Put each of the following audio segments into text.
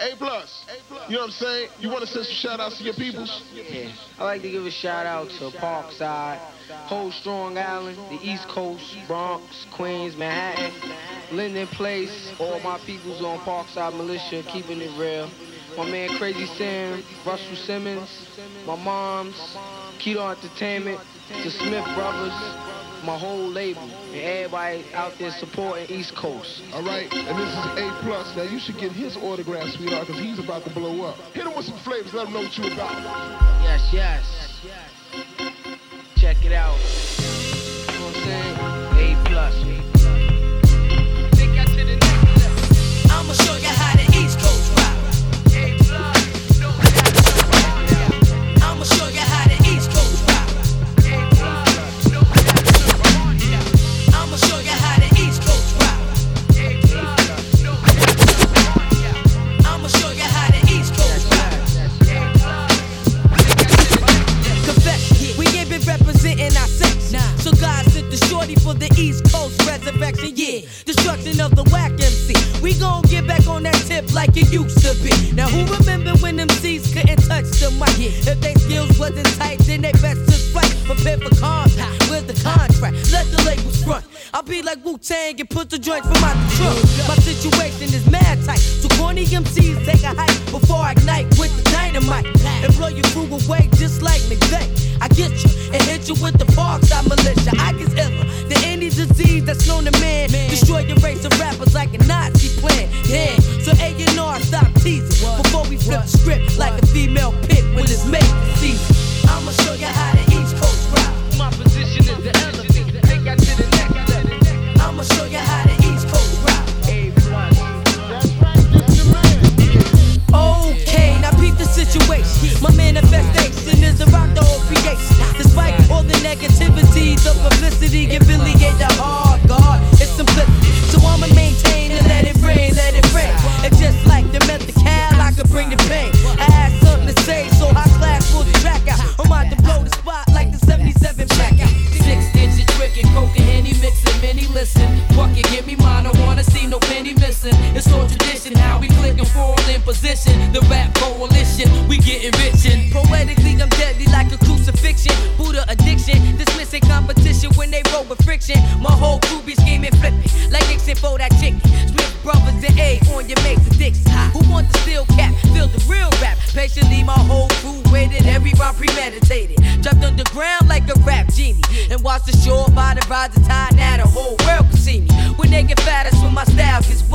A plus. You know what I'm saying? You want to send some shout outs to your peoples? Yeah. I like to give a shout out to Parkside, whole Strong Island, the East Coast, Bronx, Queens, Manhattan, Linden Place, all my peoples on Parkside Militia, keeping it real. My man Crazy Sam, Russell Simmons, my mom's, Kedar Entertainment, the Smith Brothers, my whole label, and everybody out there supporting East Coast. All right, and this is A plus. Now you should get his autograph, sweetheart, because he's about to blow up. Hit him with some flavors. Let him know what you about. Yes, yes. Check it out. You know what I'm saying? A plus. Tang and put the joints from out the trunk. My situation is mad tight. So corny MCs take a hike before I ignite with the dynamite and blow your crew away just like McVeigh. I get you and hit you with the Parkside militia. I get iller than any disease that's known to man. Destroy your race of rappers like a Nazi plan. Yeah, so A&R stop teasing before we flip the script like a female pit when it's made season. I'ma show you how the East Coast rock. My position is the Show you how. Okay, now the situation. My manifestation is to rock the whole creation. Despite all the negativity, the publicity, the hard guard. It's. So I'ma maintain and let it rain, let it rain. And just like the I bring the pain. In position. The rap coalition, we getting rich and Poetically, I'm deadly like a crucifixion. Buddha addiction, dismissing competition when they roll with friction. My whole crew be scheming, flipping like Nixon for that chicken. Split brothers and A on your mates and dicks. Who want the steel cap? Feel the real rap. Patiently, my whole crew waited. Every rhyme premeditated. Dropped underground like a rap genie. And watch the shore by the rising tide. Now the whole world can see me. When they get fat, fatter, when my style gets.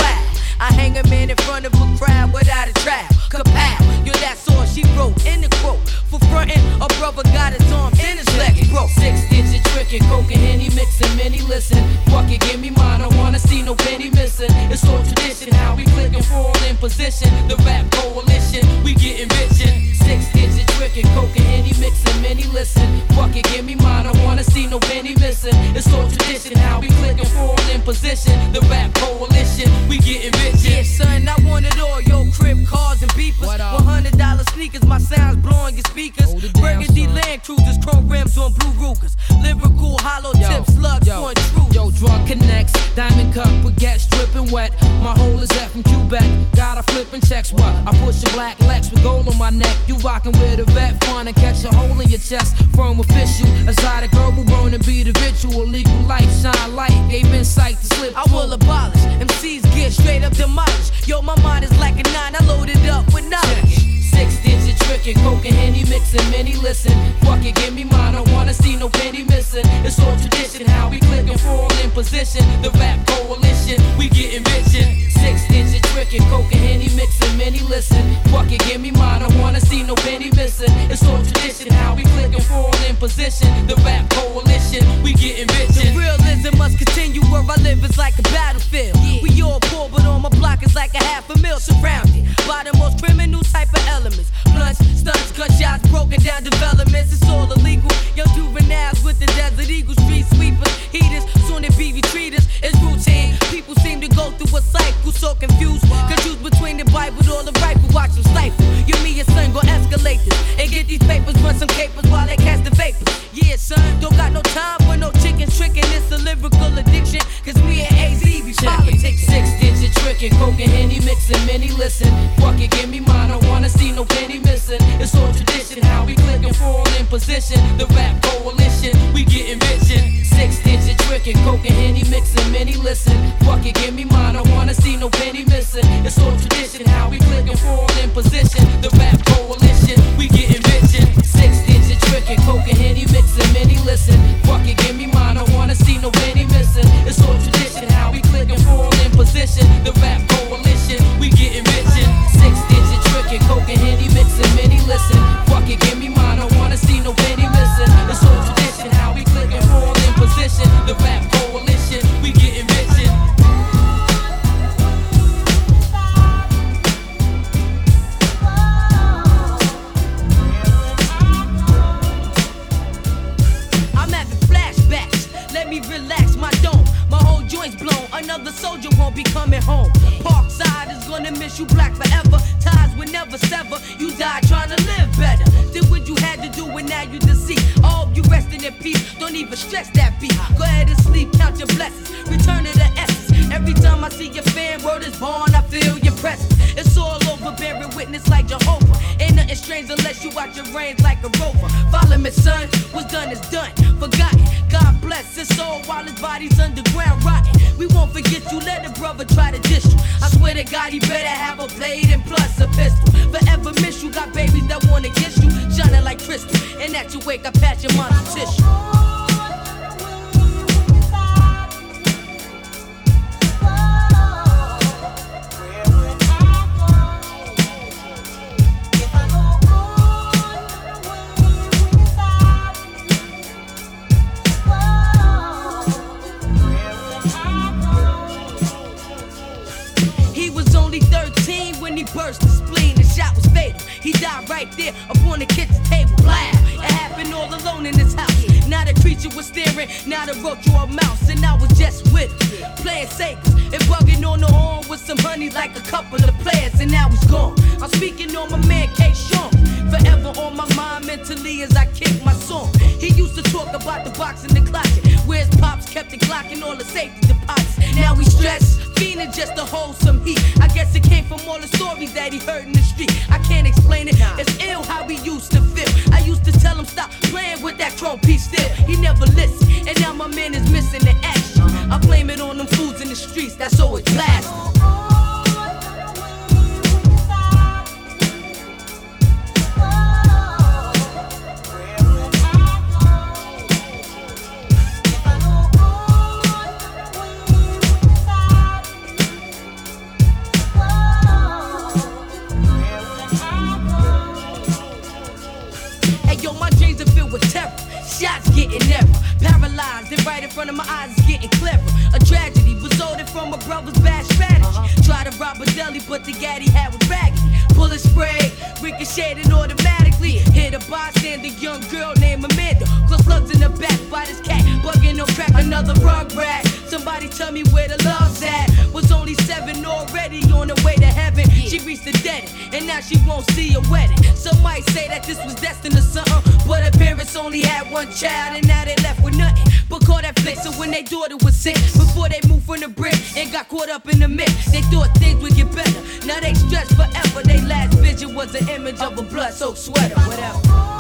I hang a man in front of a crowd without a trap. Kapow, yo, that's all she wrote in the quote. For frontin', a brother got his arms and his legs broke. Six digit trick and coke and henny mixing, many listen. Fuck it, give me mine, I wanna see no penny missing. It's all tradition, how we click and fall in position. The rap coalition, we getting rich and six digit coke and henny mixing, many listen. Fuck it, give me mine, I wanna see no penny missing. It's all tradition, how we click and fall in position. The rap coalition, we getting rich Yeah, son, I want it all. Yo, crib, cars, and beepers. $100 sneakers, my sounds blowing your speakers. Hold it down, Burgundy. Land Cruisers, chrome rims on blue Rugers. Lyrical, hollow tip slugs yo, on true. yo, drug connects, diamond cup, we get dripping wet. My hole is F from Quebec, got a flipping checks. What? I push a black Lex with gold on my neck. You rockin' with a vet fun and catch a hole in your chest. Firm official, exotic herbal burn and be the ritual. Legal light, shine light, gave insight to slip. I will abolish. MCs get straight up demolished. Yo, my mind is like a nine. I load it up with knowledge. Six digit trick and coke and henny mixing, many listen. Fuck it, give me mine, I wanna see no penny missing. It's all tradition, how we click and fall in position. The rap coalition, we getting rich and six digit trick and coke and henny mixing, many listen. Fuck it, give me mine, I wanna see no penny missing. It's all tradition, how we click and fall in position. The rap coalition, we getting rich The realism must continue where I live is like a battlefield. We all poor, but on my block is like a half a mil surrounded by the most criminal type of elements. Blunts, stunts, gunshots, broken down developments. It's all illegal. Young juveniles with the desert eagles, street sweepers, heaters. Soon it be retreaters. It's routine. People seem to go through a cycle, so confused. Confused between the Bible or the rifle. Watch them stifle. You, me, and son gon' escalate this. And get these papers, run some capers while they cast the vapors. Yeah, son, don't got no time for no chicken tricking. It's a lyrical addiction. Cause me and AZ be politicking. Six digit trick and coke and henny mixing. many listen. Fuck it, give me mine. I wanna see no penny missing. It's all tradition, how we click and fall in position. The rap coalition, digit coke and henny mixing, many listen. Fuck it, give me mine. I wanna see no penny missing. It's all tradition, forget you. Let a brother try to diss you. I swear to God, he better have a blade and plus a pistol. Forever miss you. Got babies that wanna kiss you, shining like crystal. And at you wake, I patch your mom's tissue. Died right there upon the kitchen table. Blast! It happened all alone in this house. Now the creature was staring. Now the roach or a mouse, and I was just with him, playing Sega and bugging on the horn with some honey like a couple of the players, and now he's gone. I'm speaking on my man K. Sean. Forever on my mind mentally as I kick my song. He used to talk about the box in the closet. Where's pops kept the clock and all the safety deposits. Now we stress, fiending just to hold some heat. I guess it came from all the stories that he heard in the street. I can't explain it, it's ill how we used to feel. I used to tell him stop playing with that chrome piece still. He never listened, and now my man is missing the action. I blame it on them fools in the streets, that's so it's blasting. And right in front of my eyes is getting clever. A tragedy resulted from a brother's bad strategy. Uh-huh. Tried to rob a deli, but the gaddy had was raggedy. Bullet spray, ricocheted automatically. Hit a bystander, young girl named Amanda. Close slugs in the back by this cat, bugging on crack, another rug rat. Somebody tell me where the love's at. Was only seven already on the way to heaven. She reached the dead end, and now she won't see a wedding. Some might say that this was destined or something, but her parents only had one child, and now they left with nothing. But caught that flick, so when they daughter was sick, before they moved from the brick and got caught up in the mix, they thought things would get better. Now they stressed forever. They last vision was an image of a blood-soaked sweater, whatever.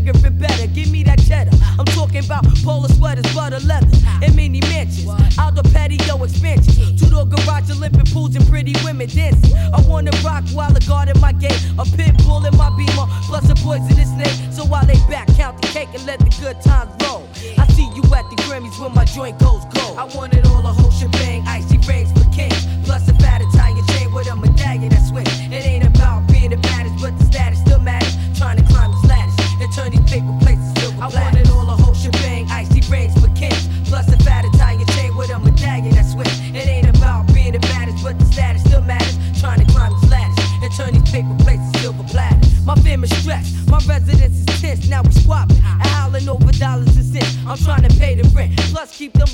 Bigger and better. Give me that cheddar. I'm talking about polar sweaters, butter leathers, and mini mansions. Outdoor patio expansion. Two door garage, Olympic pools, and pretty women dancing. I wanna rock while I guard in my gate. A pit bull in my beamer, plus a poisonous snake. So while they back, count the cake and let the good times roll. I see you at the Grammys when my joint goes go. I want it all a whole shebang, icy rings for kings. Plus a fat Italian chain with a medallion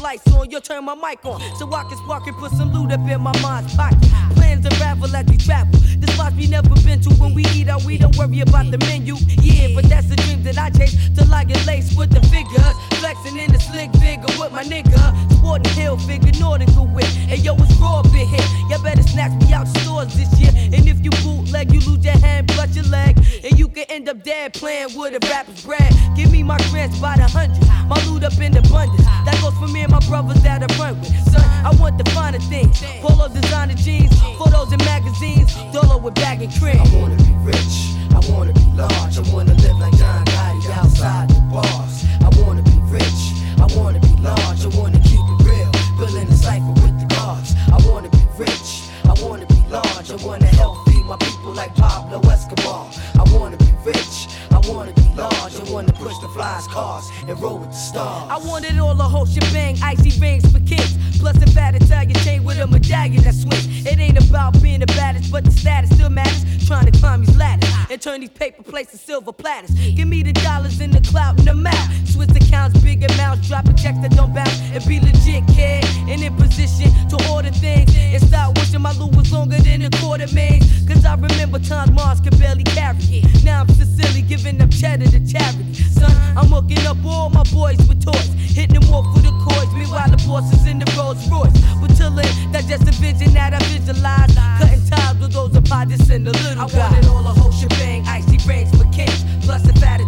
lights on. You'll turn my mic on so I can spark and put some loot up in my mind's pocket. Plans unravel as we travel. The spots we never been to when we eat out, we don't worry about the menu. Yeah, but that's the dream that I chase till I get laced with the figures. Flexing in the slick figure with my nigga. Sporting hill figure, nautical whip. And yo, it's raw bit hit. Y'all better snatch me out stores this year. And if you bootleg, you lose your hand, plus your leg. And you can end up dead playing with a rapper's bread. Give me my grants by the hundred. My loot up in abundance. That goes for me and my brothers that I run with. Son, I want the finer things. Polo designer jeans, photos in magazines, Dolo with bag and cream. I wanna be rich, I wanna be large, I wanna live like John Gotti outside the bars. I wanna be rich, I wanna be large, I wanna turn these paper plates to silver platters. Give me the dollars in the clout and the map. Swiss accounts, big amounts, dropping checks that don't bounce. And be legit, kid, and in position to order things. And stop wishing my loot was longer than a quarter maze. Cause I remember times Mars could barely carry it. Now I'm Sicily giving up cheddar to charity. Son, I'm hooking up all my boys with toys. Hitting them off for the coins. Meanwhile, the boss is in the Rolls Royce. But till then, that's just a vision that I visualize. Cutting ties with those of just and the little I want it all a whole shebang. Icy rings for kings. Plus a fat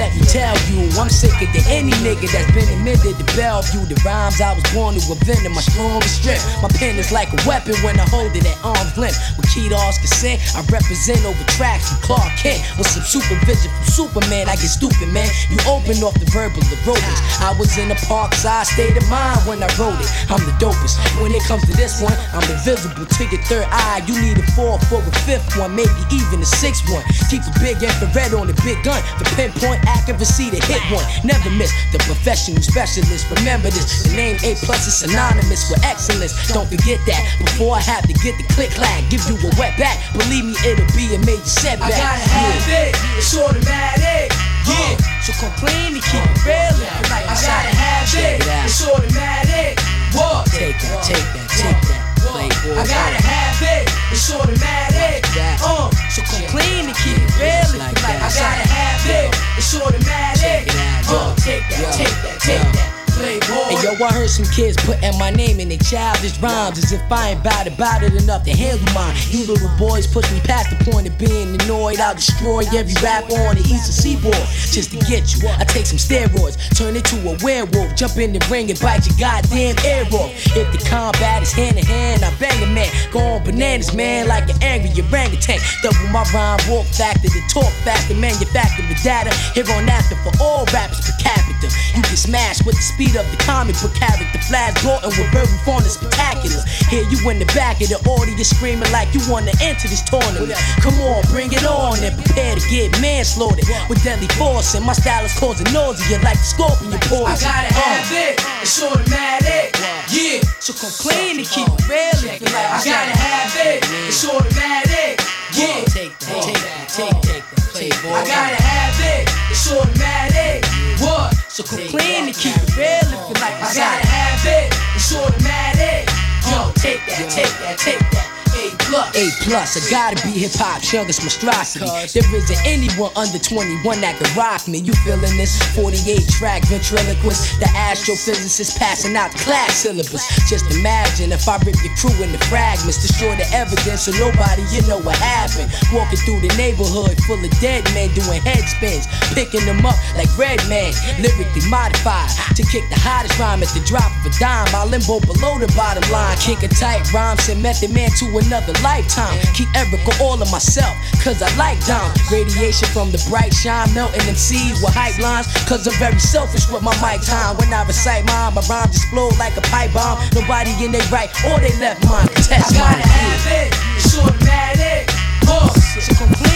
Let me tell you, I'm sicker than any nigga that's been admitted to Bellevue. The rhymes I was born to invent in my strongest strength. My pen is like a weapon when I hold it at arm's length. With Kedar's consent, I represent over tracks from Clark Kent. With some supervision from Superman, I get stupid, man. You open off the verbal aerobics. I was in the park side state of mind when I wrote it. I'm the dopest. When it comes to this one, I'm invisible to your third eye. You need a four for a fifth one, maybe even a sixth one. Keep the big infrared on the big gun for pinpoint accuracy to hit one. Never miss the professional specialist. Remember this, the name A plus is synonymous with excellence. Don't forget that. Before I have to get the click clack, give you a wet back. Believe me, it'll be a major setback. I gotta have it, it's automatic. Yeah, So complain to keep it real. like I gotta have it, it it's automatic. What? Take that, take that, take that. Playboy. I gotta have it, it's automatic. That. Uh, So complain and keep it real. like I gotta have it, it's automatic. Check it out, yo. Uh, take that, take that, take that. Hey yo, I heard some kids putting my name in their childish rhymes as if I ain't bout it, bout it enough to handle mine. You little boys push me past the point of being annoyed. I'll destroy every rapper on the eastern seaboard just to get you. I take some steroids, turn into a werewolf, jump in the ring and bite your goddamn ear off. If the combat is hand to hand, I bang a man. Go on bananas, man, like an angry orangutan. Double my rhyme, walk factor, the talk factor, manufacture the data. Here on after for all rappers per capita. You can smash with the speed of the comic book character. Flash Gordon with very fun and spectaculars. Here you in the back of the audience screaming like you wanna enter this tournament. Come on, bring it on and prepare to get manslaughtered with deadly force. And my style is causing nausea like the scorpion pores. I gotta uh. have it, it's automatic. Yeah, So come clean and keep it real if you like. I gotta have it, it's automatic. Yeah, Take that, take that, take that, playboy. I gotta have it, it's automatic. What? So clean and keep it real if you like. I gotta have it, it's automatic. Yo, take that, take that, take that. A plus. I gotta be hip hop's youngest monstrosity. There isn't anyone under 21 that can rock me. You feeling this? 48 track ventriloquist. The astrophysicist passing out class syllabus. Just imagine if I rip your crew into fragments, destroy the evidence so nobody you know what happened. Walking through the neighborhood full of dead men doing head spins, picking them up like red man. Lyrically modified to kick the hottest rhyme at the drop of a dime. I limbo below the bottom line, kick a tight rhyme, send Method Man to another another lifetime. Keep Erica all of myself, cause I like down. Radiation from the bright shine, melting them seeds with hype lines. Cause I'm very selfish with my mic time. When I recite mine, my rhymes explode like a pipe bomb. Nobody in their right or they left mine. Test I gotta mine. have it, short matic, horse.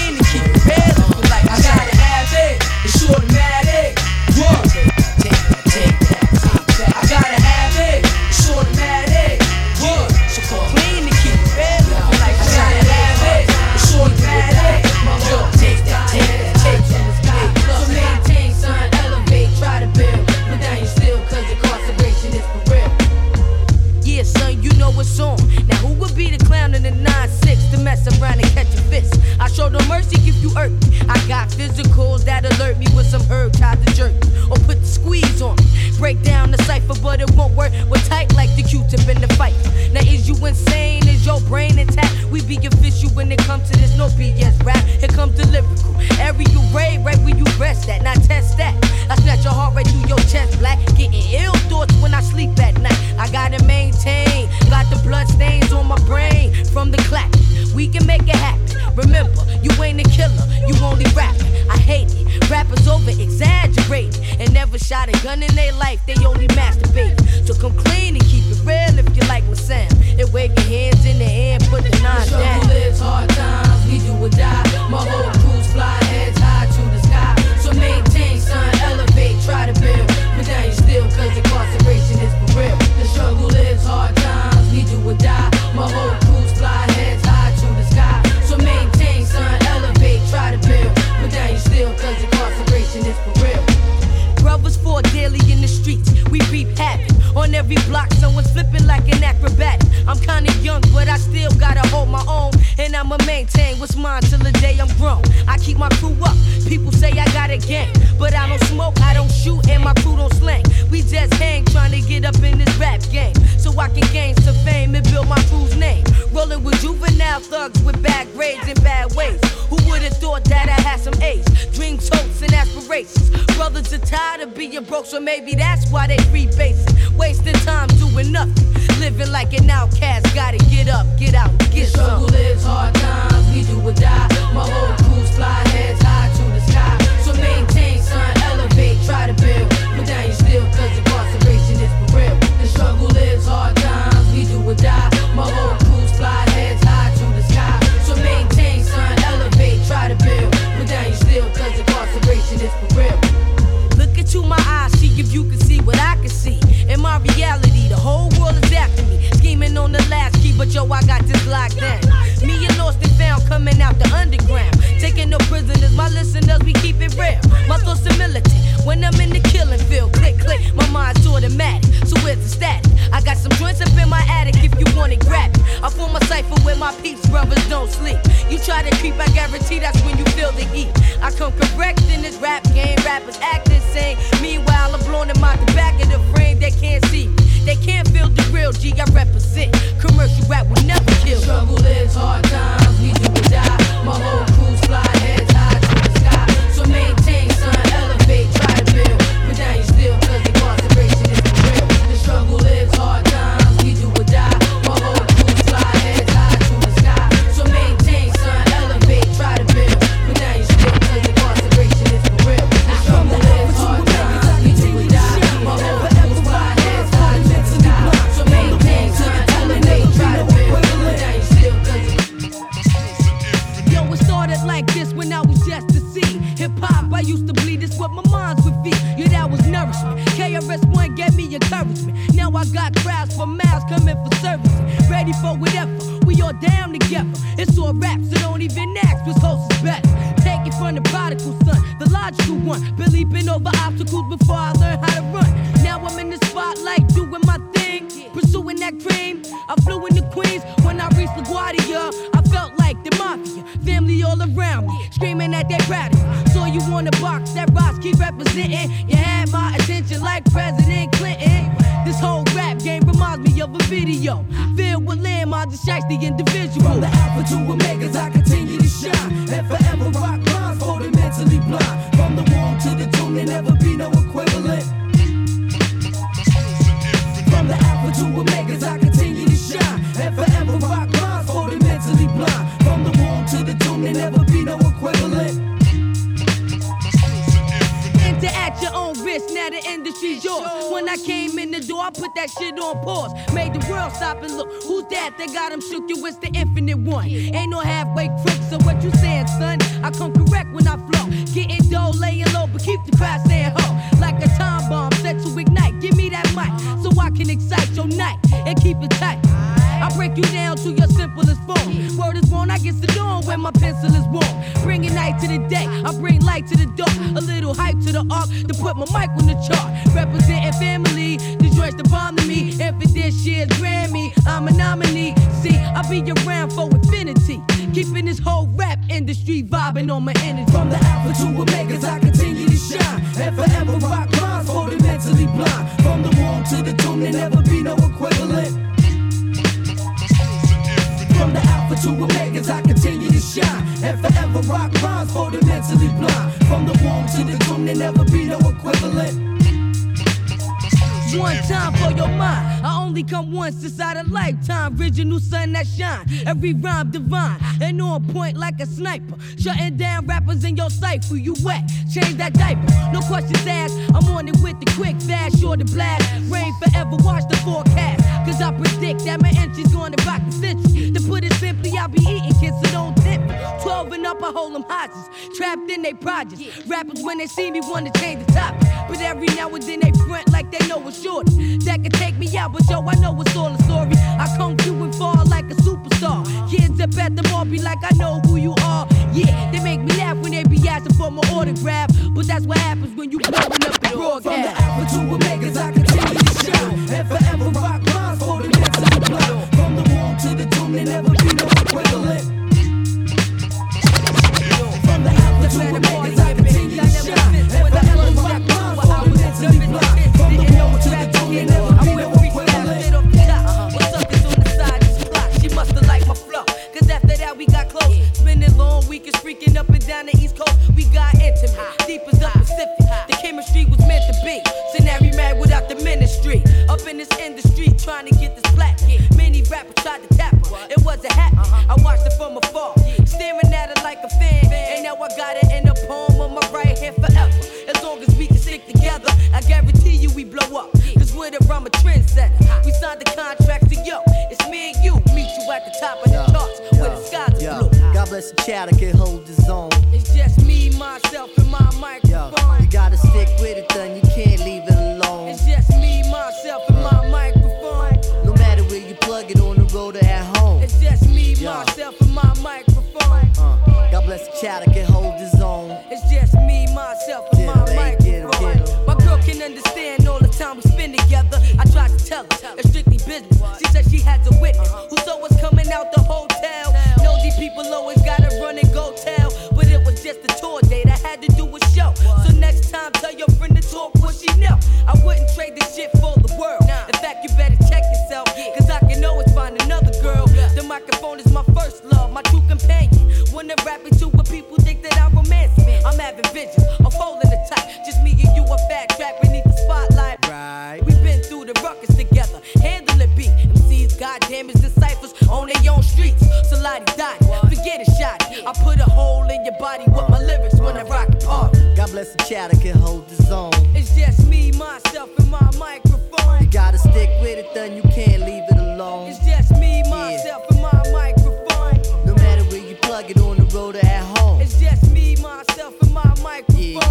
show no mercy if you earth. me. I got physicals that alert me with some herb tied to jerk. Or put the squeeze on me. Break down the cipher, but it won't work. We're tight like the Q-tip in the fight. Now is you insane? Is your brain intact? We be official when it comes to this no BS rap. Here comes the lyrical. Every you raid, right where you rest at. Now test that. I snatch your heart right through your ain't a killer, you only rap. I hate it. Rappers over exaggerate and never shot a gun in their life, they only masturbate. So come clean and keep it real if you like my sound. And wave your hands in the air, put the nine down. It's all raps, so don't even ask what's host is best. Take it from the prodigal son large true one. Been over obstacles before I learned how to run. Now I'm in the spotlight doing my thing, pursuing that dream. I flew into Queens when I reached LaGuardia. I felt like the mafia, family all around me, screaming at that crowd. Saw you on the box, that Ross keep representing. You had my attention like President Clinton. This whole rap game reminds me of a video. Filled with landmines, distracts the individual. From the alpha to omegas, I continue to shine. And forever rock rhymes for the mentally blind. From the womb to the tomb, there never be no equivalent. From the alpha to omegas, I continue to shine and forever rock lines for the mentally blind. From the womb to the tomb, there never Enter at your own risk, now the industry's yours. When I came in the door, I put that shit on pause. Made the world stop and look. Who's that that got him shook? You, it's the infinite one. Ain't no halfway crook, so what you saying, son? I come correct when I flow. Getting dough, laying low, but keep the crowd staying ho. Like a time bomb set to ignite. Give me that mic so I can excite your night and keep it tight. I break you down to your simplest form. Word is born, I get the dawn when my pencil is warm. Bringing night to the day, I bring light to the dark. A little hype to the arc to put my mic on the chart. Representing family, the joints the bomb to me. If it this year's Grammy, I'm a nominee. See, I'll be around for infinity. Keeping this whole rap industry vibing on my energy. From the alpha to omegas, I continue to shine and forever rock lines for the mentally blind. From the womb to the tomb, there never be no to omegas, I continue to shine and forever rock lines for the mentally blind. From the womb to the tomb, there never be no equivalent. One time for your mind. I only come once inside a lifetime. Original sun that shine. Every rhyme divine and on point like a sniper. Shutting down rappers in your sight. cipher. You wet, change that diaper. No questions asked. I'm on it with the quick, fast, sure to blast. Rain forever, watch the forecast. Cause I predict that my entry's gonna rock the century. To put it simply, I'll be eating kids, so don't me. 12 and up, I hold them hostages. Trapped in they projects. Rappers, when they see me, wanna change the topic. But every now and then they front like they know it's short. That can take me out, but yo, I know it's all a story. I come through and fall like a superstar. Kids up at the mall be like, I know who you are. Yeah, they make me laugh when they be asking for my autograph. But that's what happens when you blowing up the broadcast. From the alpha to omegas, I continue to shine and forever rock lines for the blind. From the womb to the tomb, there never be no equivalent. Trying to get this black. Many rappers tried to tap That can hold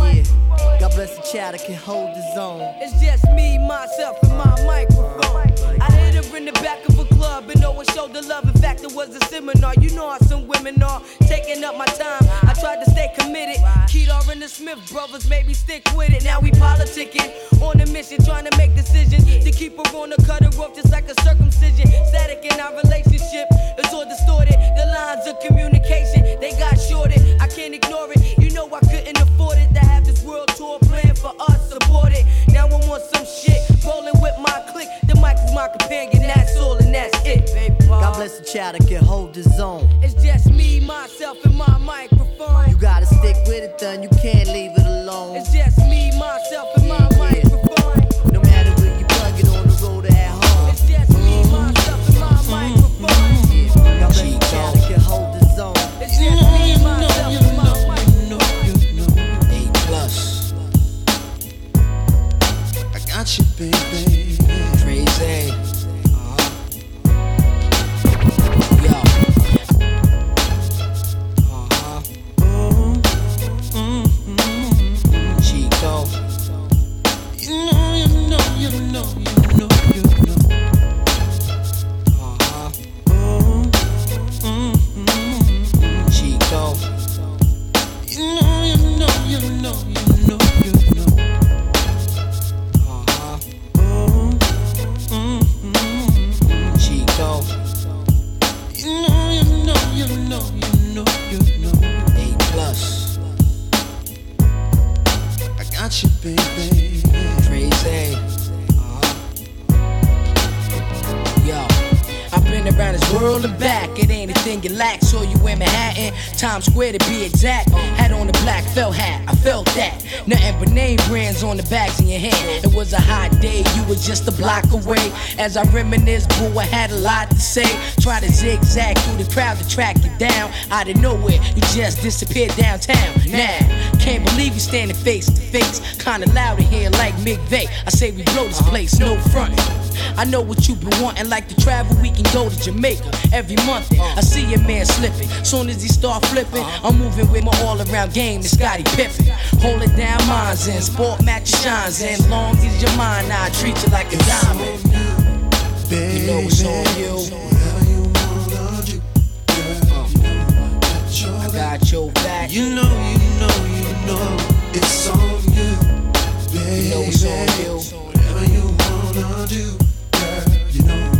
Yeah, best a chatter can hold his own. It's just me, myself, and my microphone. I hit her in the back of a club and always showed the love. In fact, it was a seminar. You know how some women are taking up my time. I tried to stay committed. Kedar and the Smith brothers made me stick with it. Now we politicking on a mission, trying to make decisions to keep her on the cutter rope, just like a circumcision. Static in our relationship is all distorted. The lines of communication they got shorted. I can't ignore it. You know I couldn't afford it to have this world tour plan for us, support it. Now I'm on some shit, rolling with my clique. The mic is my companion, that's all and that's it. God bless the child that can hold his own. It's just me, myself, and my microphone. You gotta stick with it, then you can't leave it and back. It ain't a thing you lack. Saw you in Manhattan, Times Square to be exact. Had on a black felt hat, I felt that. Nothing but name brands on the bags in your hand. It was a hot day, you were just a block away. As I reminisce, boo, I had a lot to say. Try to zigzag through the crowd to track you down. Out of nowhere, you just disappeared downtown. Now, can't believe you standing face to face. Kinda loud in here like McVeigh. I say we blow this place, no front. I know what you've been wanting, like to travel, we can go to Jamaica every month. I see your man slipping. Soon as he start flipping, I'm moving with my all around game, the Scottie Pippen. Hold it down, mine's and Sport match shines in. Long as you're mine, I treat you like a diamond. You know it's on you. whatever you wanna do, girl, you know I got your back. your. You know, you know, you know, it's on you, baby. You know it's on you. Whatever you wanna do, you know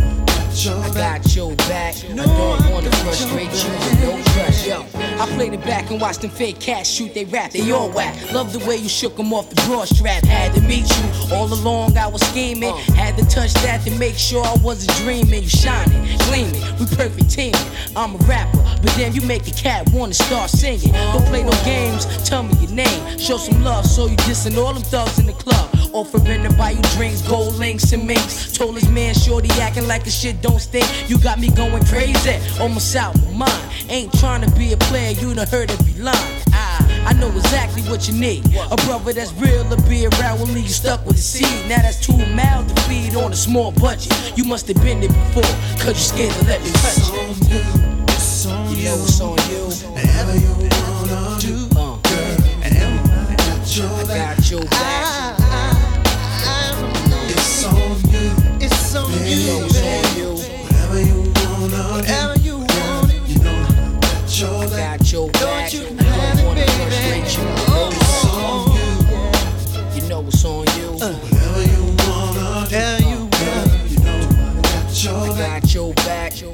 I got your back. back. I don't wanna frustrate you no yo. I played it back and watched them fake cats shoot they rap, they all whack. Love the way you shook them off the broad strap. Had to meet you all along, I was scheming. Had to touch that to make sure I wasn't dreaming. You shining, gleaming, we perfect teaming. I'm a rapper, but then you make a cat wanna start singing. Don't play no games, tell me your name. Show some love, so you dissing all them thugs in the club. Offering to buy you drinks, gold links and minks. Told his man, shorty acting like the shit don't stink. You got me going crazy, almost out my mind. Ain't trying to be a player, you done heard every line. Ah, I know exactly what you need. A brother that's real to be around will leave you stuck with the seed. Now that's two mouths to feed on a small budget. You must have been there before, cause you scared to let me touch It's you. on you, it's on You it's on you. Whatever you wanna do, Uh, and I got your I back. got your back. It's You know it's on you. Whatever you wanna Whatever you want. you know I got your I back. got your back. you have don't it, baby. you. It's on you, You know it's on you. whatever you wanna Whatever you want. you know I got your I back. got your back. You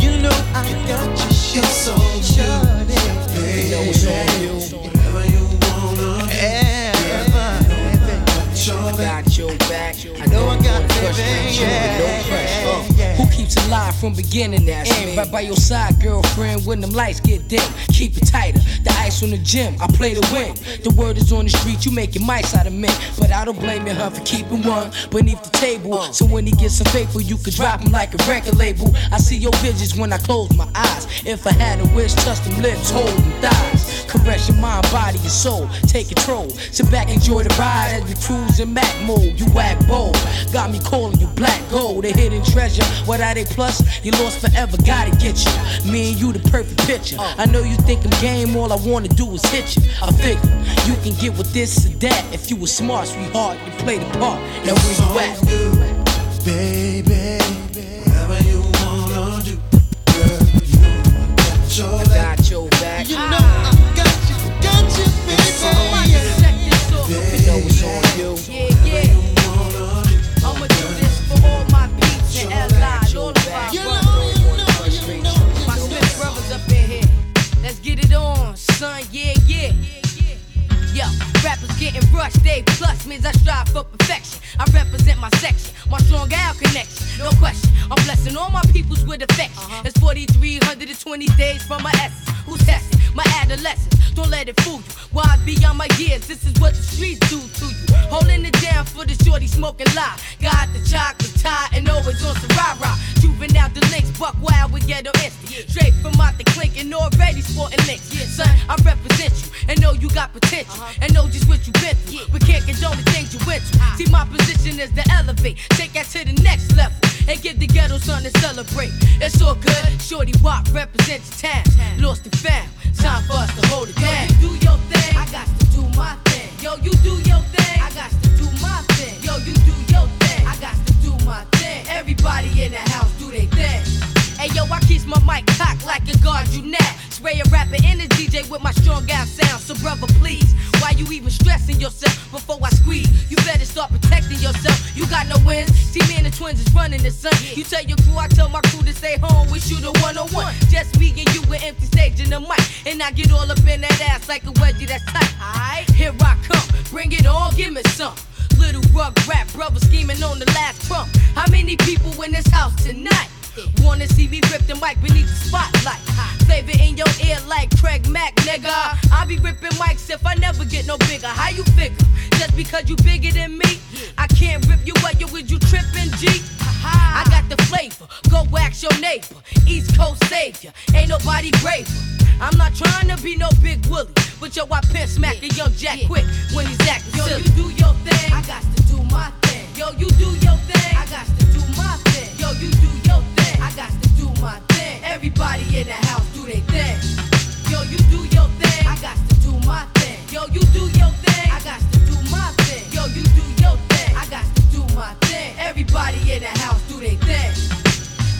You know I got you It's on you, shut know it's on you your I back. got your back. I know I got wanna it, you yeah, with no pressure. Uh, yeah. Who keeps it live from beginning? That's me. Right by your side, girlfriend. When them lights get dim, keep it tighter. The ice on the gym, I play the win. The word is on the street, you making mice out of men. But I don't blame your her for keeping one beneath the table. Uh. So when he gets unfaithful, you could drop him like a record label. I see your visions when I close my eyes. If I had a wish, touch them lips, hold them thighs. Caress your mind, body, and soul. Take control. Sit back, enjoy the ride as we cruise in Mac mode. You act bold. Got me calling you black gold, a hidden treasure. What are they plus? You lost forever, gotta get you. Me and you, the perfect picture. Uh. I know you think I'm game, all I wanna do is hit you. I figure you can get with this or that. If you were smart, sweetheart, you play the part. Now where you at? baby. Whatever you wanna do, girl, you got your I back. got your back. You know I represent my section. my strong Al connection. No question, I'm blessing all my peoples with affection. Uh-huh. It's 4,320 days from my essence. Who's testing my adolescence? Don't let it fool you. Wise beyond my years, this is what the streets do to you. Holding it down for the shorty smoking lie. Got the chocolate tie and always on rah. Juvenile the links, buck wild with ghetto instinct. Straight from out the clink and already sporting links. Son, I represent you and know you got potential. Uh-huh. And know just what you've been through. But can't condone the things you went through. Uh-huh. See, my position is to elevate, take that to the next level. And give the ghetto something to celebrate. It's all good. Shorty Wop represents the town. Lost and found. Time for us to hold it down. Yo, you do your thing. I got to do my thing. Yo, you do your thing. I got to do my thing. Yo, you do your thing. I got to do my thing. Everybody in the house do their thing. Hey yo, I keep my mic cocked like a guard you now. Spray a rapper in the DJ with my strong out sound. So brother, please, why you even stressing yourself before I squeeze? You better start protecting yourself. You got no wins. See me and the twins is running the sun. You tell your crew, I tell my crew to stay home. We shoot a one on one. Just me and you with empty stage in the mic, and I get all up in that ass like a wedgie that's tight. Alright, here I come. Bring it on, give me some. Little rug rap brother scheming on the last crumb. How many people in this house tonight? Wanna see me rip the mic beneath the spotlight. Flavor in your ear like Craig Mack, nigga. I be ripping mics if I never get no bigger. How you figure? Just because you bigger than me, I can't rip you out. Yo, would you tripping, G? I got the flavor. Go wax your neighbor. East Coast savior. Ain't nobody braver. I'm not trying to be no big woolly, but yo, I pimp smack a young Jack quick when he's acting Yo, you do your thing. I got to do my thing. Yo, you do your thing. I got to do my thing. Yo, you do your thing. I got to do my thing. Everybody in the house do their thing. Yo, you do your thing. I got to do my thing. Yo, you do your thing. I got to do my thing. Yo, you do your thing. I got to do my thing. Everybody in the house do their thing.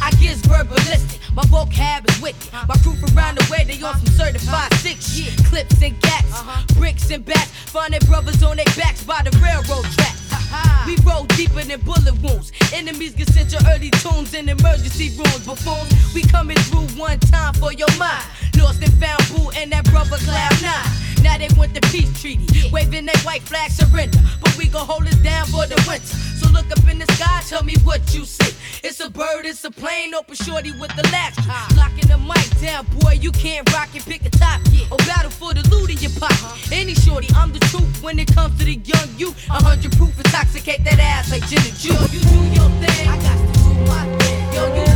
I get verbalistic, my vocab is wicked. Uh-huh. My crew from around the way, they on some uh-huh. certified uh-huh. sick shit. Clips and gats, bricks and bats. Finding brothers on their backs by the railroad tracks. We roll deeper than bullet wounds. Enemies get sent your early tunes in emergency rooms. Buffoons, we coming through one time for your mind. Lost and found boo and that brother Cloud Nine. Now they want the peace treaty, waving that white flag surrender. But we gon' hold it down for the winter. Tell me what you see. It's a bird, it's a plane, open shorty with the latch. Locking the mic down, boy, you can't rock it, pick a top. Or battle for the loot in your pocket. Any shorty, I'm the truth when it comes to the young you. A hundred proof, intoxicate that ass like gin and juice. Yo, you do your thing, I got to do my thing. Yo, you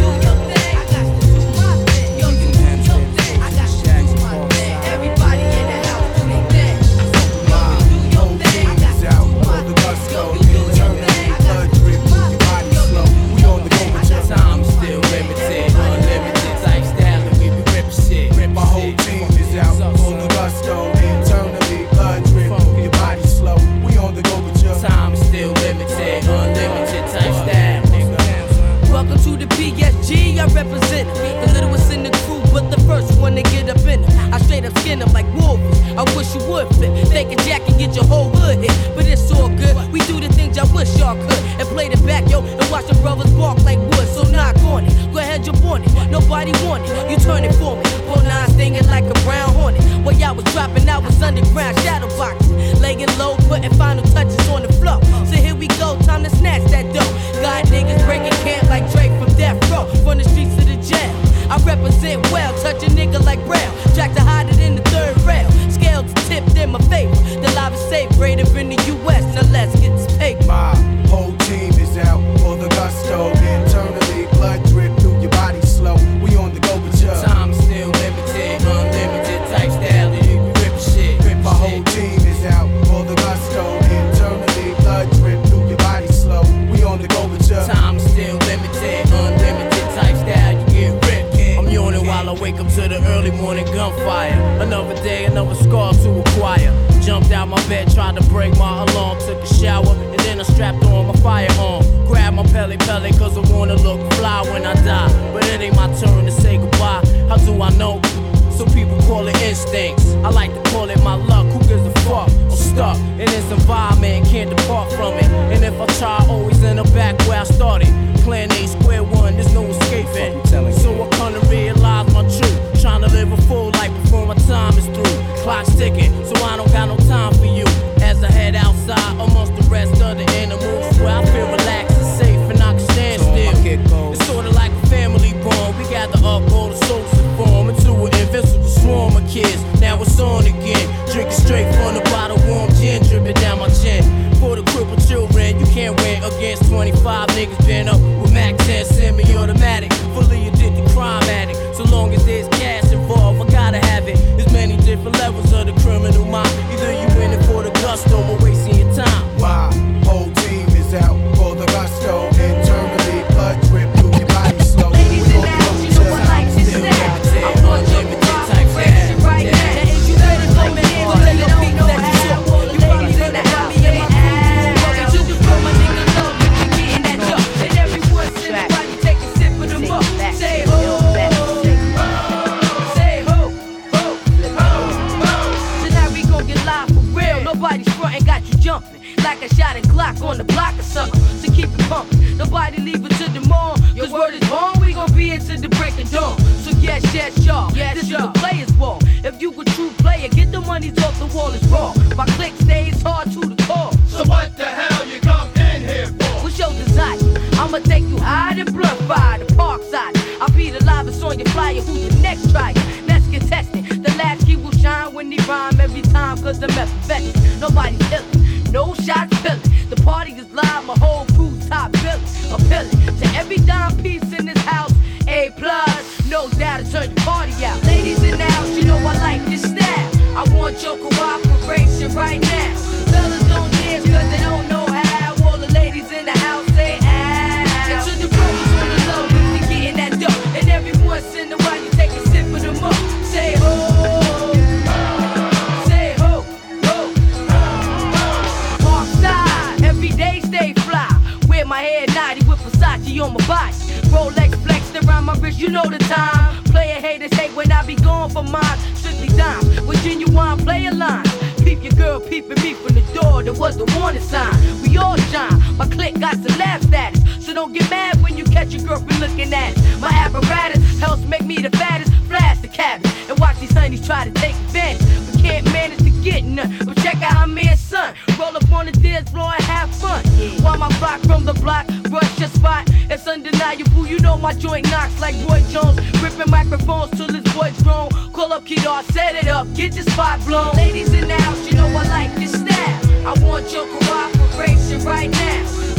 you would fit. A jack and get your whole hood hit. But it's all good. We do the things I wish y'all could. And play the back, yo, and watch the brothers bark like wood. So knock on it. Go ahead, jump on it. Nobody want it. You turn it for me. Four nine stinging like a brown hornet. While y'all was dropping, I was underground shadow boxing. Laying low, putting final touches on the floor. So here we go, time to snatch that dough. God niggas breaking camp like Drake from death row. From the streets to the jail. I represent well, touch a nigga like Braille. Track to hide it in the third rail. Scales tipped in my favor. The live is safe, greater in the US. Now let's get this paper. My whole team is out for the gusto. Blood my joint knocks like Roy Jones. Ripping microphones till this boy grown. Call up Kedar, set it up, get your spot blown. Ladies in the house, you know I like your snap. I want your cooperation right now.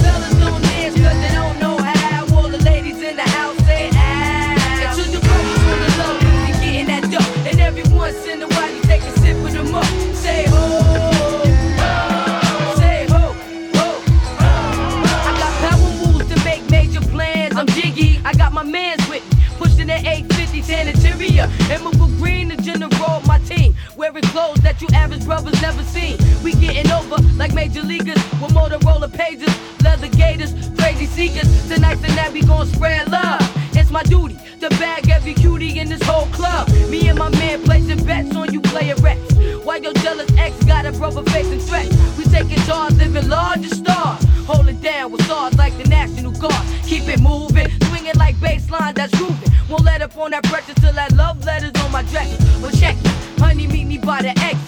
like major leaguers with Motorola pages, leather gators, crazy seekers. Tonight the night we gon' spread love. It's my duty to bag every cutie in this whole club. Me and my man placing bets on you player reps. Why your jealous ex got a brother facing threats. We taking charge, living large as stars. Hold it down with stars like the National Guard. Keep it moving, swinging like baseline that's grooving. Won't let up on that pressure till that love letters on my dress. Well, check it, honey, meet me by the exit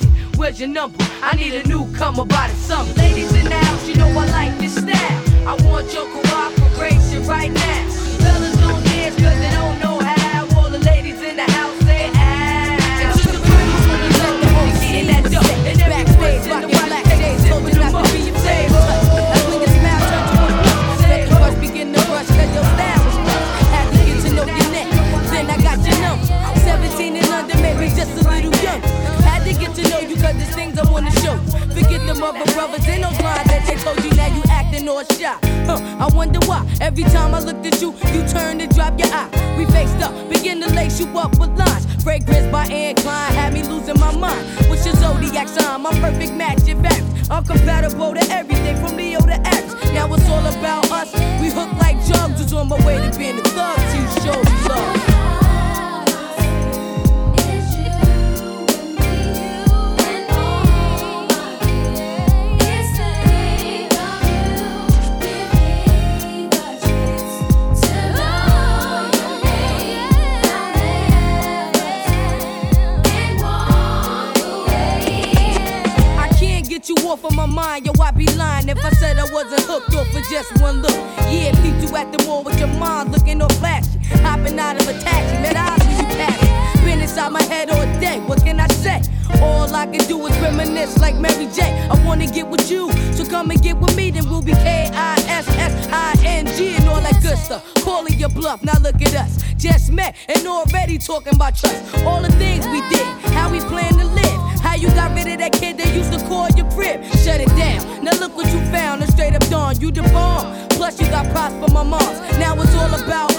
was your number. I need a newcomer by the summer. Ladies in the house, you know I like this style. I want your cooperation right now. Fellas don't dance cause they don't know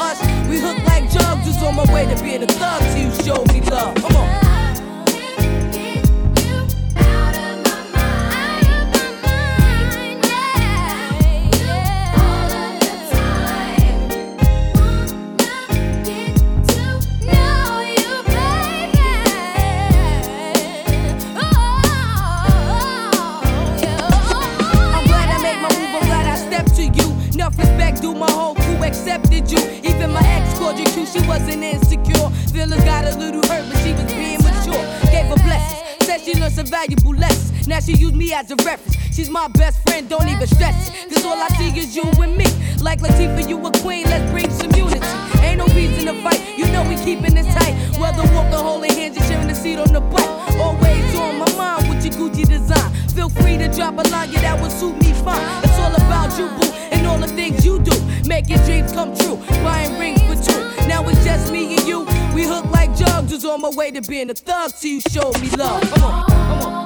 us. We hook like drugs. Just on my way to being a thug till you showed me love. Come on. She used me as a reference. She's my best friend, don't even stress it. Cause all I see is you and me. Like Latifah, you a queen, let's bring some unity. Ain't no reason to fight, you know we keeping this tight. Whether walking, holding hands, and sharing the seat on the bike. Always on my mind with your Gucci design. Feel free to drop a line, yeah, that would suit me fine. It's all about you, boo, and all the things you do. Making dreams come true, buying rings for two. Now it's just me and you. We hook like jugs, was on my way to being a thug till you showed me love. Come on, come on.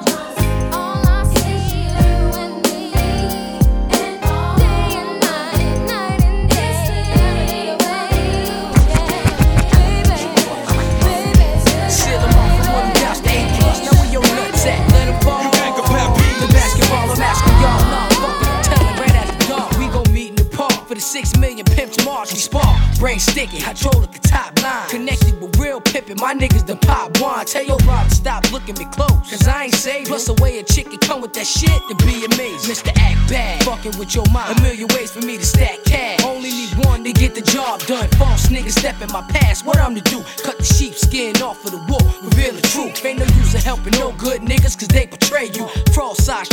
Six million pimps March. We spark, brain sticky, hydraulic the top line. Connected with real pimpin', my niggas the pop one. Tell your brother stop looking me close, cause I ain't saved. Plus the way a chicken come with that shit to be amazed. Mr. Act Bad, fucking with your mind. A million ways for me to stack cash. Only need one to get the job done. False niggas step in my past. What I'm to do? Cut the sheepskin off of the wolf, reveal the truth. Ain't no use of helping no good niggas, cause they betray you.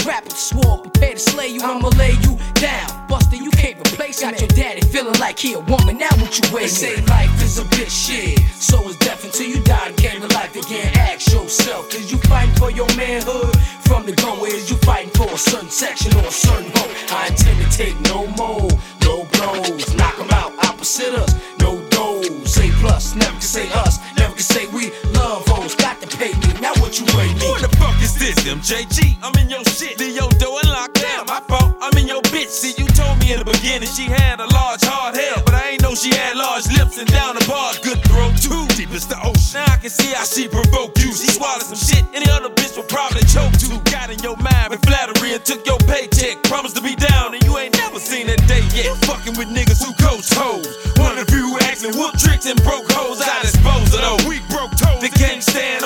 Strap with the sword, prepare to slay you. I'ma lay you down. Buster, you can't replace Got your daddy feeling like a woman. Now what you waiting? They say life is a bitch shit. So is death until you die and came to life again. Ask yourself, is you fighting for your manhood? From the gun, where is you fighting for a certain section or a certain hope? I intend to take no more, no blows. Knock 'em out, opposite us, no dose. Say plus, never can say us, never can say we. Love hoes, got to pay me. Now what you waiting this? MJG, I'm in your shit. Leo door and locked down. My fault, I'm in your bitch. See, you told me in the beginning she had a large hard head, but I ain't know she had large lips and down the bars. Good throat, too deep as the ocean. Now I can see how she provoked you. She swallowed some shit any other bitch would probably choke to. Got in your mind with flattery and took your paycheck. Promised to be down and you ain't never seen that day yet. You fucking with niggas who coach hoes. One of you who asking whoop tricks and broke hoes. I dispose of those. We broke toes. They can't stand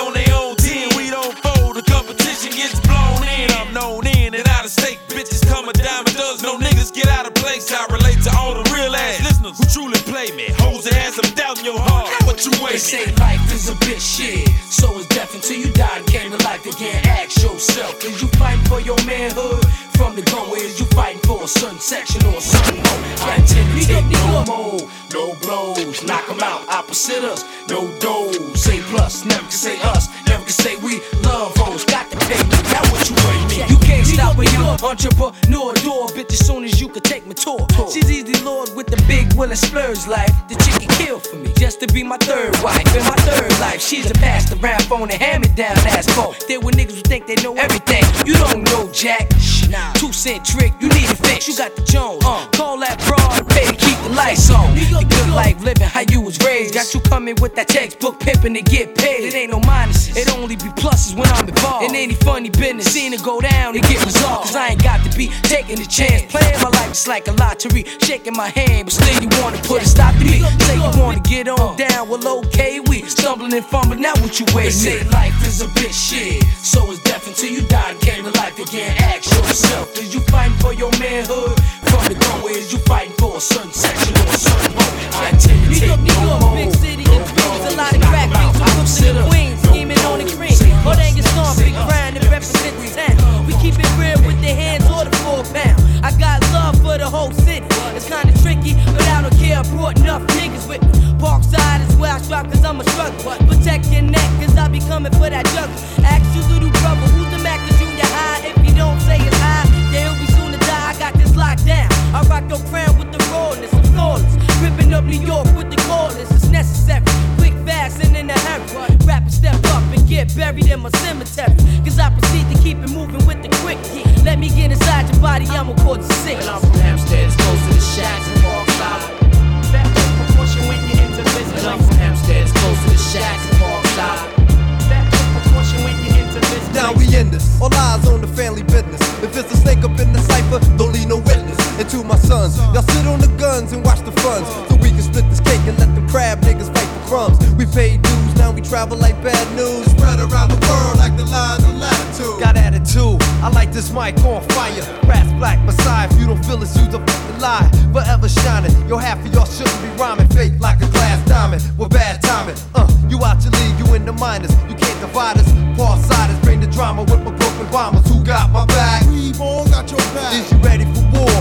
say life is a bitch shit. So is death until you die and came to life again. Ask yourself, is you fighting for your manhood? From the where is you fighting for a certain section or a certain home? I intend to take no more, no blows. Knock 'em out, opposite us, no dose. Say plus, never can say us, never can say we. Love hoes, got to pay. Now what you waiting me? You can't stop a young entrepreneur no door, bitch, as soon as you could take my tour. She's easy lord with the big will and splurge life. The chicken kill for me, just to be my third wife. In my third life, she's a passed around phone and hand me down asphalt. There were niggas who think they know everything. You don't know Jack. Nah. Two cent trick, you need a fix. You got the Jones. Uh, call that broad pay the lights on. The good life living, how you was raised. Got you coming with that textbook pimping to get paid. It ain't no minuses. It only be pluses when I'm involved. In any funny business, seen it go down and get resolved. Cause I ain't got to be taking a chance. Playing my life is like a lottery. Shaking my hand, but still you wanna put a stop to me. Say you wanna get on down, well okay, we stumbling and fumbling. Now what you waiting? They say life is a bitch shit. So it's death until you die came to life again. Ask yourself, is you fighting for your manhood? From the where is you fighting for a certain section or a certain home? I intend to take no more. Big city dreams, a lot of crack beats from Brooklyn to Queens, scheming on the cream. Or they get storm, big grind and represent the town. We keep it real with the hands or the four pound. I got love for the whole city. It's kinda tricky, but I don't care. I brought enough niggas with me. Parkside is where I strike, cause I'm a struggle. Protect your neck, cause I be coming for that juggle. Ask you, little I rock your crown with the rawness, I'm flawless. Ripping up New York with the cordless, it's necessary. Quick, fast, and in a hurry. Rapid step up and get buried in my cemetery. Cause I proceed to keep it moving with the quick kick. Let me get inside your body, I'ma cause a sick. I'm from Hempstead, it's close to the shacks and Parkside. That proportion when you into business. I'm from Hempstead, it's close to the shacks and Parkside. That proportion when you into business. Now we in this, all eyes on the family business. If it's a snake up in the cipher, don't leave no witness and to my sons. Y'all sit on the guns and watch the funds. So we can split this cake and let them crab niggas fight for crumbs. We paid dues, now we travel like bad news. Spread around the world like the line of latitude. Got attitude, I like this mic on fire. Rats black messiah, if you don't feel it, you the fucking lie. Forever shining, your half of y'all shouldn't be rhyming. Fake like a glass diamond, with bad timing. Uh, you out your league, you in the minors. You can't divide us. Paul Siders, bring the drama with my broken bombers. Who got my back? We got your back. Is you ready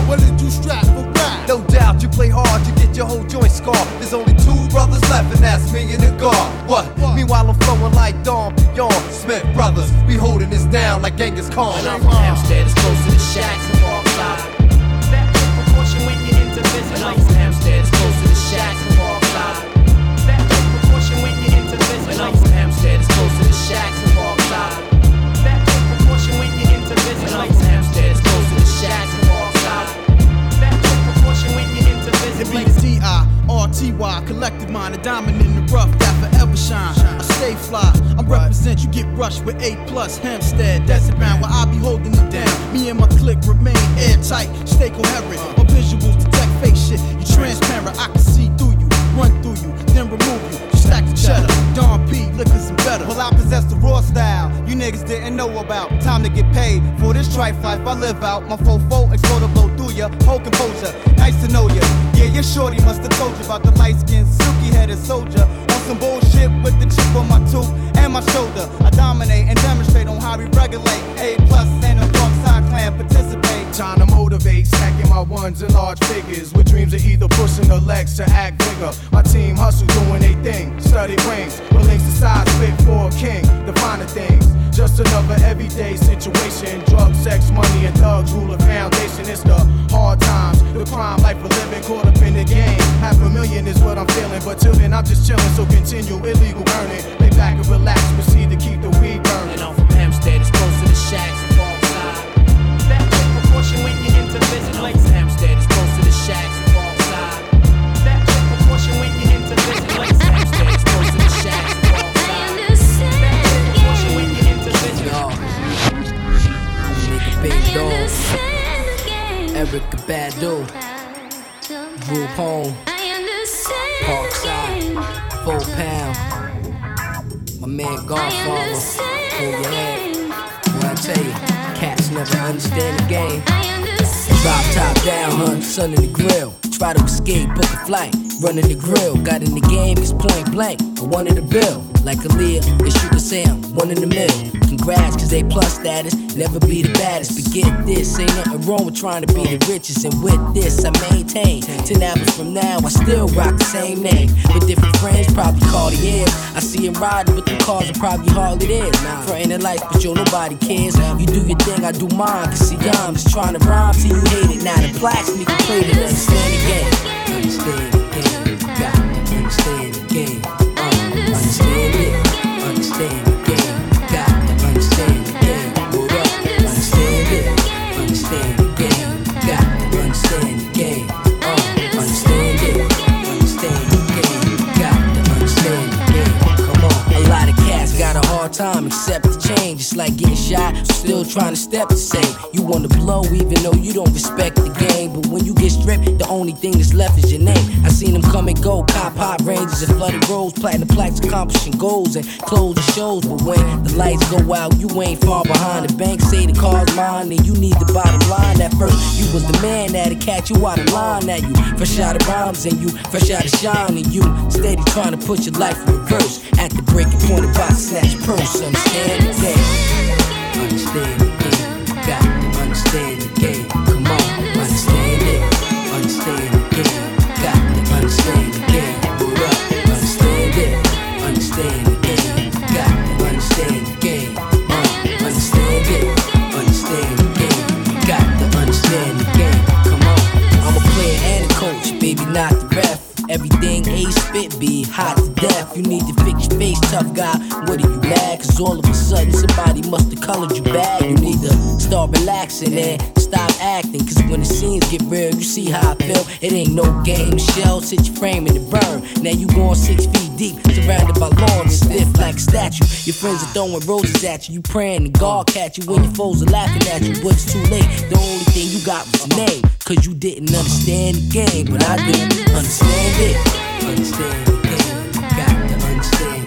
willing to strive for pride. No doubt you play hard to get your whole joint scarred. There's only two brothers left, and that's me and the guard. What? what? Meanwhile, I'm flowing like Dom Perignon. Smith Brothers, we holding this down like Genghis Khan. And I'm from Amsterdam, close to the shacks of all sides. That proportion when you enter business. And I'm from Amsterdam, close to the shacks. D-I-R-T-Y, collective mind, a diamond in the rough that forever shine. I stay fly, I represent you, get rushed with A plus Hempstead, that's bound where I be holding it down. Me and my clique remain airtight, stay coherent. Uh. My visuals detect fake shit, you transparent, I can see through you, run through you, then remove you. You stack the cheddar, Don P, liquors and better. Well, I possess the raw style you niggas didn't know about. Time to get paid for this trife life I live out. My fofo explode blow through ya. Whole composure, shorty must have told you about the light skinned, silky headed soldier. On some bullshit with the chip on my tooth and my shoulder. My ones in large figures. With dreams of either pushing the legs to act bigger. My team hustle doing they thing. Study rings, with links to size fit for a king. The finer things, just another everyday situation. Drugs, sex, money, and thugs rule the foundation. It's the hard times, the crime life we're living, caught up in the game. Half a million is what I'm feeling, but till then I'm just chilling. So continue illegal earning. Lay back and relax, proceed to keep the weed burning. When you enter business. And Hempstead, as close to the shacks and Parkside. That proportion when you enter business. And I'm from Hempstead, as close to the shacks and. That proportion when you business. Nigga Big Dog, Erykah Badu, Group Home, Parkside, Full Pound, my man Godfather, hold your head. I tell you, cats never understand the game. Drop top down, hun, sun in the grill. Try to escape, book a flight, running the grill. Got in the game, it's point blank. I wanted a bill. Like Aaliyah, shoot the Sam, one in the middle. Congrats, cause A plus status, never be the baddest. But get this, ain't nothing wrong with trying to be the richest. And with this, I maintain. Ten hours from now, I still rock the same name. With different friends, probably Cartier. I see him riding, with the cars are probably Harley theirs. Frontin' in life, but yo, nobody cares. You do your thing, I do mine. Cause see, I'm just trying to rhyme till you hate it. Now the blacks play to understand the game. Understand understand the game. Uh, understand it. Understand time accept the change. It's like getting shot, still trying to step the same. You wanna blow even though you don't respect the game. But when you get stripped, the only thing that's left is your name. I seen them come and go, cop hot ranges and flooded roads, platinum plaques accomplishing goals and close the shows. But when the lights go out, you ain't far behind. The bank say the car's mine, and you need the bottom line. At first, you was the man that'd catch you out of line. Now you fresh out of rhymes and you fresh out of shine and you steady trying to put your life in reverse. At the breaking point, about snatch purse. Understand the game. Understand the game. Got to understand the game. Come on, understand the game. Got to understand the game. Understand it. Understand the game. Got to understand the game. Understand it. Understand the game. Got to understand the game. Come on, I'm a player and a coach, baby, not the ref. Everything spit be hot to death. You need to fix your face, tough guy. What are you mad? Cause all of a sudden somebody must have colored you bad. You need to start relaxing and stop acting. Cause when the scenes get real, you see how I feel. It ain't no game, shell, sit your frame in the burn. Now you going six feet deep, surrounded by lawns stiff like a statue. Your friends are throwing roses at you. You praying to God catch you when your foes are laughing at you. But it's too late. The only thing you got was name. Cause you didn't understand the game, but I do understand it. Understand the game. Got to understand